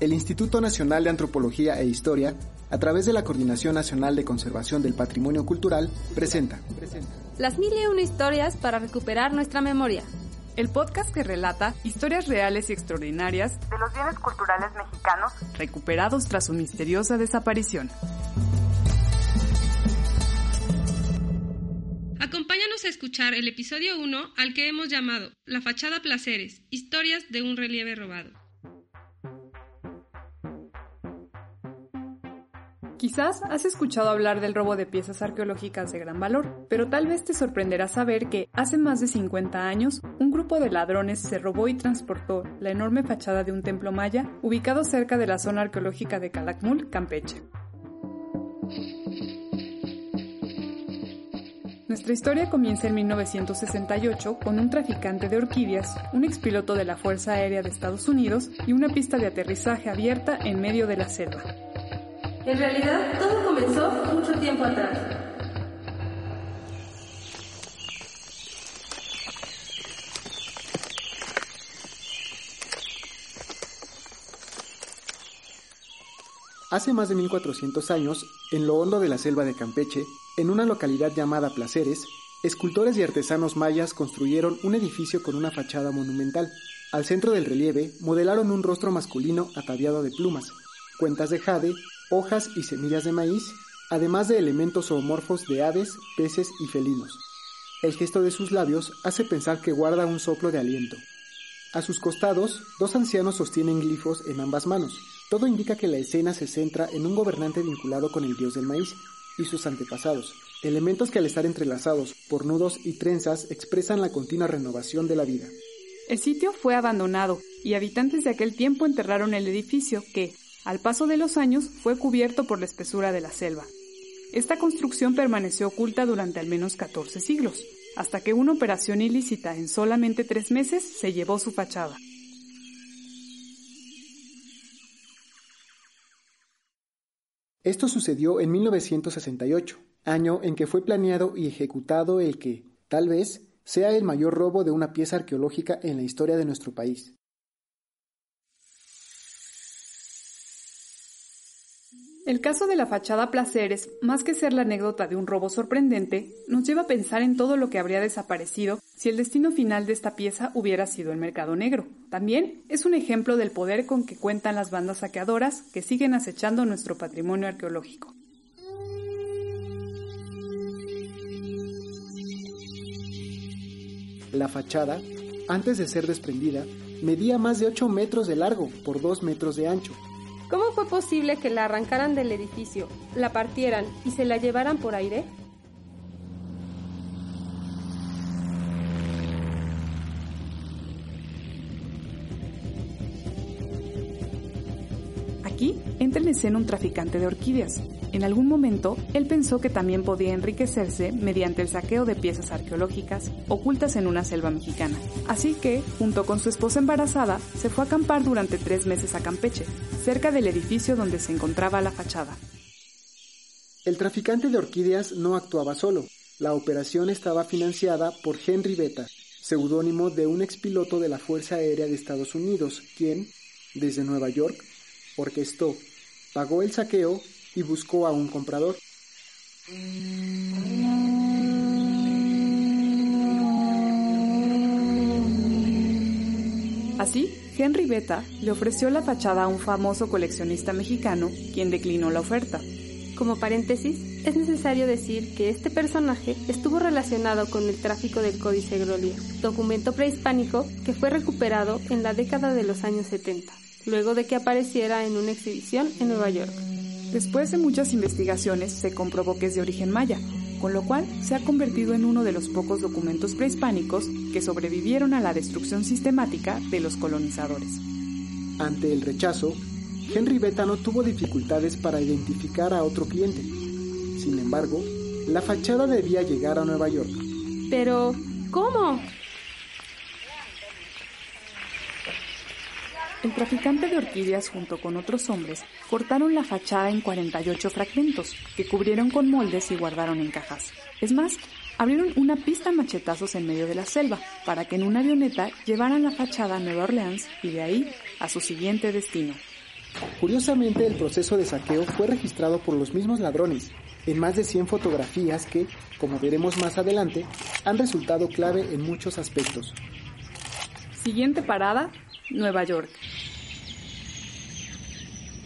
el Instituto Nacional de Antropología e Historia, a través de la Coordinación Nacional de Conservación del Patrimonio Cultural, presenta Las mil y una historias para recuperar nuestra memoria. El podcast que relata historias reales y extraordinarias de los bienes culturales mexicanos recuperados tras su misteriosa desaparición. Acompáñanos a escuchar el episodio 1 al que hemos llamado La fachada Placeres, historias de un relieve robado. Quizás has escuchado hablar del robo de piezas arqueológicas de gran valor, pero tal vez te sorprenderá saber que hace más de 50 años, un grupo de ladrones se robó y transportó la enorme fachada de un templo maya ubicado cerca de la zona arqueológica de Calakmul, Campeche. Nuestra historia comienza en 1968 con un traficante de orquídeas, un expiloto de la Fuerza Aérea de Estados Unidos y una pista de aterrizaje abierta en medio de la selva. En realidad, todo comenzó mucho tiempo atrás. Hace más de 1400 años, en lo hondo de la selva de Campeche, en una localidad llamada Placeres, escultores y artesanos mayas construyeron un edificio con una fachada monumental. Al centro del relieve modelaron un rostro masculino ataviado de plumas, cuentas de jade, hojas y semillas de maíz, además de elementos zoomorfos de aves, peces y felinos. El gesto de sus labios hace pensar que guarda un soplo de aliento. A sus costados, dos ancianos sostienen glifos en ambas manos. Todo indica que la escena se centra en un gobernante vinculado con el dios del maíz y sus antepasados, elementos que al estar entrelazados por nudos y trenzas expresan la continua renovación de la vida. El sitio fue abandonado y habitantes de aquel tiempo enterraron el edificio que, al paso de los años, fue cubierto por la espesura de la selva. Esta construcción permaneció oculta durante al menos 14 siglos, hasta que una operación ilícita en solamente tres meses se llevó su fachada. Esto sucedió en 1968, año en que fue planeado y ejecutado el que, tal vez, sea el mayor robo de una pieza arqueológica en la historia de nuestro país. El caso de la fachada Placeres, más que ser la anécdota de un robo sorprendente, nos lleva a pensar en todo lo que habría desaparecido si el destino final de esta pieza hubiera sido el mercado negro. También es un ejemplo del poder con que cuentan las bandas saqueadoras que siguen acechando nuestro patrimonio arqueológico. La fachada, antes de ser desprendida, medía más de 8 metros de largo por 2 metros de ancho ¿Cómo fue posible que la arrancaran del edificio, la partieran y se la llevaran por aire? En un traficante de orquídeas. En algún momento, él pensó que también podía enriquecerse mediante el saqueo de piezas arqueológicas ocultas en una selva mexicana. Así que, junto con su esposa embarazada, se fue a acampar durante tres meses a Campeche, cerca del edificio donde se encontraba la fachada. El traficante de orquídeas no actuaba solo. La operación estaba financiada por Henry Beta, seudónimo de un expiloto de la Fuerza Aérea de Estados Unidos, quien, desde Nueva York, orquestó, pagó el saqueo y buscó a un comprador. Así, Henry Beta le ofreció la fachada a un famoso coleccionista mexicano, quien declinó la oferta. Como paréntesis, es necesario decir que este personaje estuvo relacionado con el tráfico del Códice Gloria, documento prehispánico que fue recuperado en la década de los años 70 luego de que apareciera en una exhibición en Nueva York. Después de muchas investigaciones se comprobó que es de origen maya, con lo cual se ha convertido en uno de los pocos documentos prehispánicos que sobrevivieron a la destrucción sistemática de los colonizadores. Ante el rechazo, Henry Beta no tuvo dificultades para identificar a otro cliente. Sin embargo, la fachada debía llegar a Nueva York. Pero, ¿cómo? El traficante de orquídeas junto con otros hombres cortaron la fachada en 48 fragmentos que cubrieron con moldes y guardaron en cajas. Es más, abrieron una pista machetazos en medio de la selva para que en una avioneta llevaran la fachada a Nueva Orleans y de ahí a su siguiente destino. Curiosamente, el proceso de saqueo fue registrado por los mismos ladrones, en más de 100 fotografías que, como veremos más adelante, han resultado clave en muchos aspectos. Siguiente parada, Nueva York.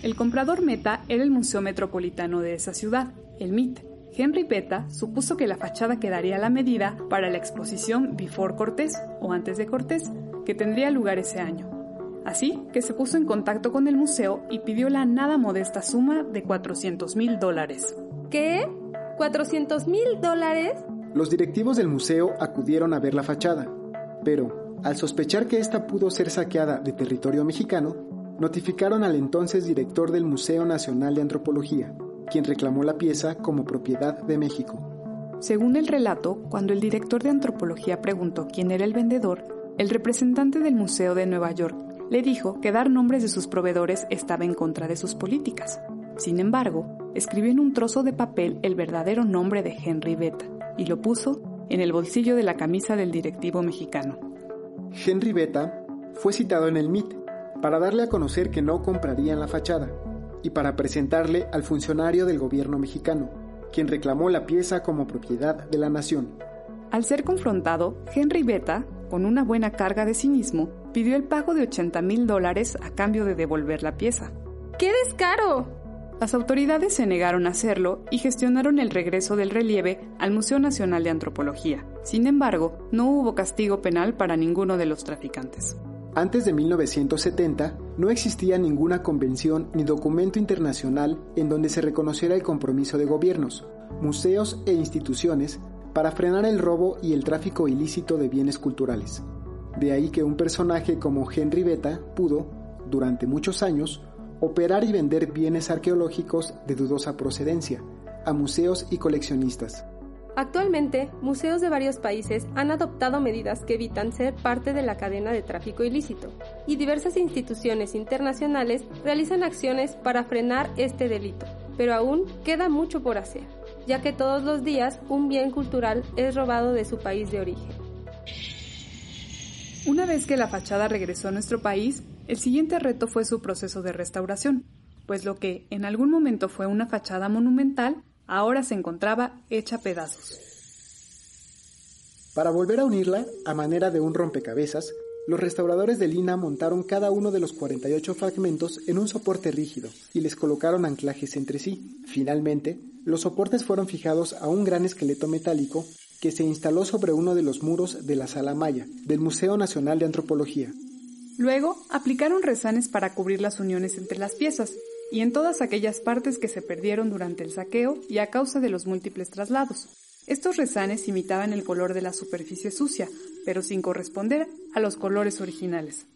El comprador meta era el Museo Metropolitano de esa ciudad, el MIT. Henry Beta supuso que la fachada quedaría a la medida para la exposición Before Cortés o antes de Cortés, que tendría lugar ese año. Así que se puso en contacto con el museo y pidió la nada modesta suma de 400 mil dólares. ¿Qué? ¿400 mil dólares? Los directivos del museo acudieron a ver la fachada, pero, al sospechar que ésta pudo ser saqueada de territorio mexicano, notificaron al entonces director del Museo Nacional de Antropología, quien reclamó la pieza como propiedad de México. Según el relato, cuando el director de antropología preguntó quién era el vendedor, el representante del Museo de Nueva York le dijo que dar nombres de sus proveedores estaba en contra de sus políticas. Sin embargo, escribió en un trozo de papel el verdadero nombre de Henry Beta y lo puso en el bolsillo de la camisa del directivo mexicano. Henry Beta fue citado en el MIT para darle a conocer que no comprarían la fachada y para presentarle al funcionario del gobierno mexicano, quien reclamó la pieza como propiedad de la nación. Al ser confrontado, Henry Beta, con una buena carga de cinismo, pidió el pago de 80 mil dólares a cambio de devolver la pieza. ¡Qué descaro! Las autoridades se negaron a hacerlo y gestionaron el regreso del relieve al Museo Nacional de Antropología. Sin embargo, no hubo castigo penal para ninguno de los traficantes. Antes de 1970, no existía ninguna convención ni documento internacional en donde se reconociera el compromiso de gobiernos, museos e instituciones para frenar el robo y el tráfico ilícito de bienes culturales. De ahí que un personaje como Henry Beta pudo, durante muchos años, operar y vender bienes arqueológicos de dudosa procedencia a museos y coleccionistas. Actualmente, museos de varios países han adoptado medidas que evitan ser parte de la cadena de tráfico ilícito, y diversas instituciones internacionales realizan acciones para frenar este delito, pero aún queda mucho por hacer, ya que todos los días un bien cultural es robado de su país de origen. Una vez que la fachada regresó a nuestro país, el siguiente reto fue su proceso de restauración, pues lo que en algún momento fue una fachada monumental ahora se encontraba hecha pedazos. Para volver a unirla, a manera de un rompecabezas, los restauradores de Lina montaron cada uno de los 48 fragmentos en un soporte rígido y les colocaron anclajes entre sí. Finalmente, los soportes fueron fijados a un gran esqueleto metálico que se instaló sobre uno de los muros de la Sala Maya del Museo Nacional de Antropología. Luego, aplicaron resanes para cubrir las uniones entre las piezas, y en todas aquellas partes que se perdieron durante el saqueo y a causa de los múltiples traslados. Estos resanes imitaban el color de la superficie sucia, pero sin corresponder a los colores originales.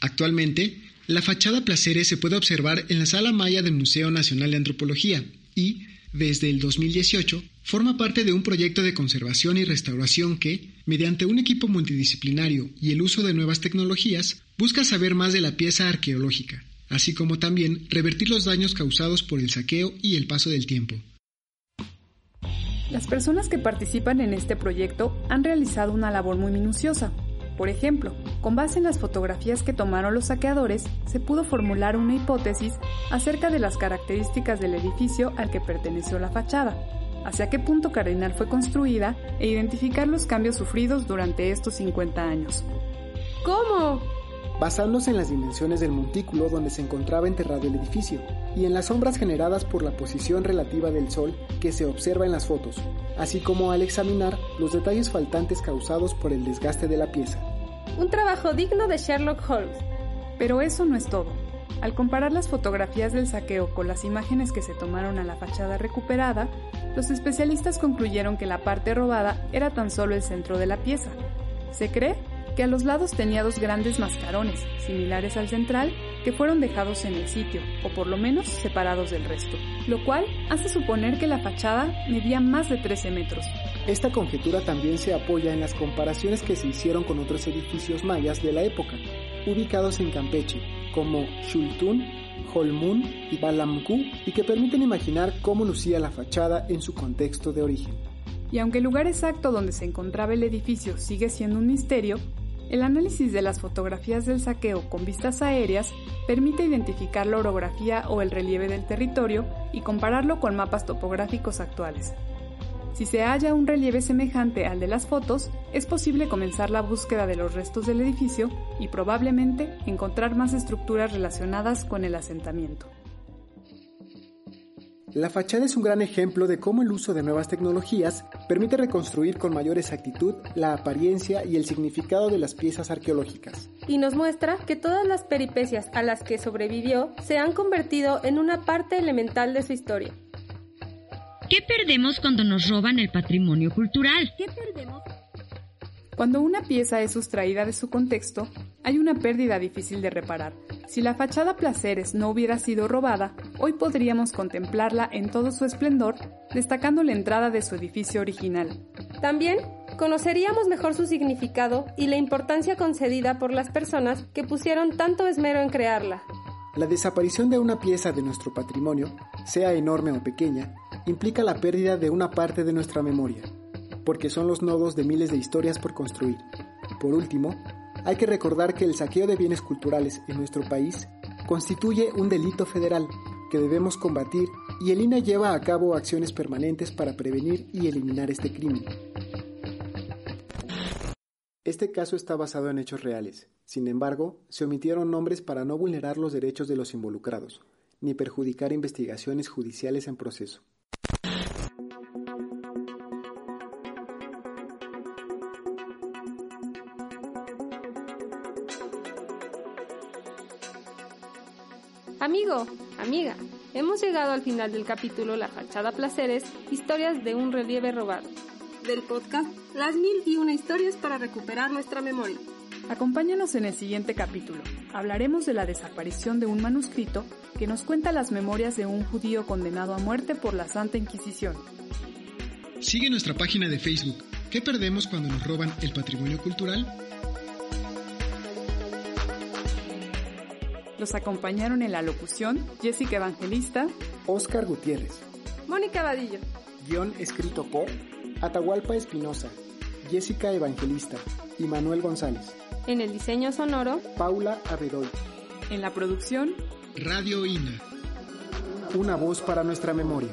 Actualmente, la fachada Placeres se puede observar en la Sala Maya del Museo Nacional de Antropología y, desde el 2018, forma parte de un proyecto de conservación y restauración que, mediante un equipo multidisciplinario y el uso de nuevas tecnologías, busca saber más de la pieza arqueológica, así como también revertir los daños causados por el saqueo y el paso del tiempo. Las personas que participan en este proyecto han realizado una labor muy minuciosa, por ejemplo, con base en las fotografías que tomaron los saqueadores, se pudo formular una hipótesis acerca de las características del edificio al que perteneció la fachada, hacia qué punto cardinal fue construida e identificar los cambios sufridos durante estos 50 años. ¿Cómo? Basándose en las dimensiones del montículo donde se encontraba enterrado el edificio y en las sombras generadas por la posición relativa del sol que se observa en las fotos, así como al examinar los detalles faltantes causados por el desgaste de la pieza. Un trabajo digno de Sherlock Holmes. Pero eso no es todo. Al comparar las fotografías del saqueo con las imágenes que se tomaron a la fachada recuperada, los especialistas concluyeron que la parte robada era tan solo el centro de la pieza. Se cree que a los lados tenía dos grandes mascarones, similares al central, que fueron dejados en el sitio, o por lo menos separados del resto, lo cual hace suponer que la fachada medía más de 13 metros. Esta conjetura también se apoya en las comparaciones que se hicieron con otros edificios mayas de la época, ubicados en Campeche, como Xultún, Holmun y Balamku, y que permiten imaginar cómo lucía la fachada en su contexto de origen. Y aunque el lugar exacto donde se encontraba el edificio sigue siendo un misterio, El análisis de las fotografías del saqueo con vistas aéreas permite identificar la orografía o el relieve del territorio y compararlo con mapas topográficos actuales. Si se halla un relieve semejante al de las fotos, es posible comenzar la búsqueda de los restos del edificio y probablemente encontrar más estructuras relacionadas con el asentamiento. La fachada es un gran ejemplo de cómo el uso de nuevas tecnologías permite reconstruir con mayor exactitud la apariencia y el significado de las piezas arqueológicas. Y nos muestra que todas las peripecias a las que sobrevivió se han convertido en una parte elemental de su historia. ¿Qué perdemos cuando nos roban el patrimonio cultural? ¿Qué perdemos? Cuando una pieza es sustraída de su contexto, hay una pérdida difícil de reparar. Si la fachada Placeres no hubiera sido robada, hoy podríamos contemplarla en todo su esplendor, destacando la entrada de su edificio original. También conoceríamos mejor su significado y la importancia concedida por las personas que pusieron tanto esmero en crearla. La desaparición de una pieza de nuestro patrimonio, sea enorme o pequeña, implica la pérdida de una parte de nuestra memoria, porque son los nodos de miles de historias por construir. Por último, hay que recordar que el saqueo de bienes culturales en nuestro país constituye un delito federal que debemos combatir y el INA lleva a cabo acciones permanentes para prevenir y eliminar este crimen. Este caso está basado en hechos reales. Sin embargo, se omitieron nombres para no vulnerar los derechos de los involucrados, ni perjudicar investigaciones judiciales en proceso. Amigo, amiga, hemos llegado al final del capítulo La fachada placeres, historias de un relieve robado. Del podcast Las mil y una historias para recuperar nuestra memoria. Acompáñanos en el siguiente capítulo. Hablaremos de la desaparición de un manuscrito que nos cuenta las memorias de un judío condenado a muerte por la Santa Inquisición. Sigue nuestra página de Facebook. ¿Qué perdemos cuando nos roban el patrimonio cultural? Los acompañaron en la locución Jessica Evangelista, Oscar Gutiérrez, Mónica Vadillo, guion escrito por Atahualpa Espinosa, Jessica Evangelista y Manuel González. En el diseño sonoro, Paula Abedoy. En la producción, Radio INA. Una voz para nuestra memoria.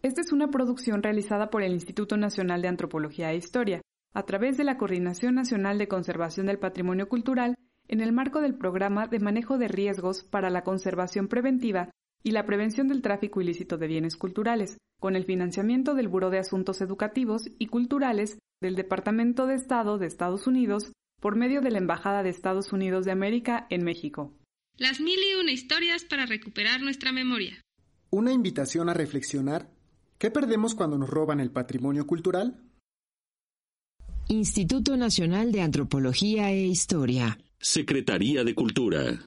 Esta es una producción realizada por el Instituto Nacional de Antropología e Historia a través de la Coordinación Nacional de Conservación del Patrimonio Cultural en el marco del Programa de Manejo de Riesgos para la Conservación Preventiva y la Prevención del Tráfico Ilícito de Bienes Culturales, con el financiamiento del Buró de Asuntos Educativos y Culturales del Departamento de Estado de Estados Unidos por medio de la Embajada de Estados Unidos de América en México. Las mil y una historias para recuperar nuestra memoria. Una invitación a reflexionar. ¿Qué perdemos cuando nos roban el patrimonio cultural? Instituto Nacional de Antropología e Historia. Secretaría de Cultura.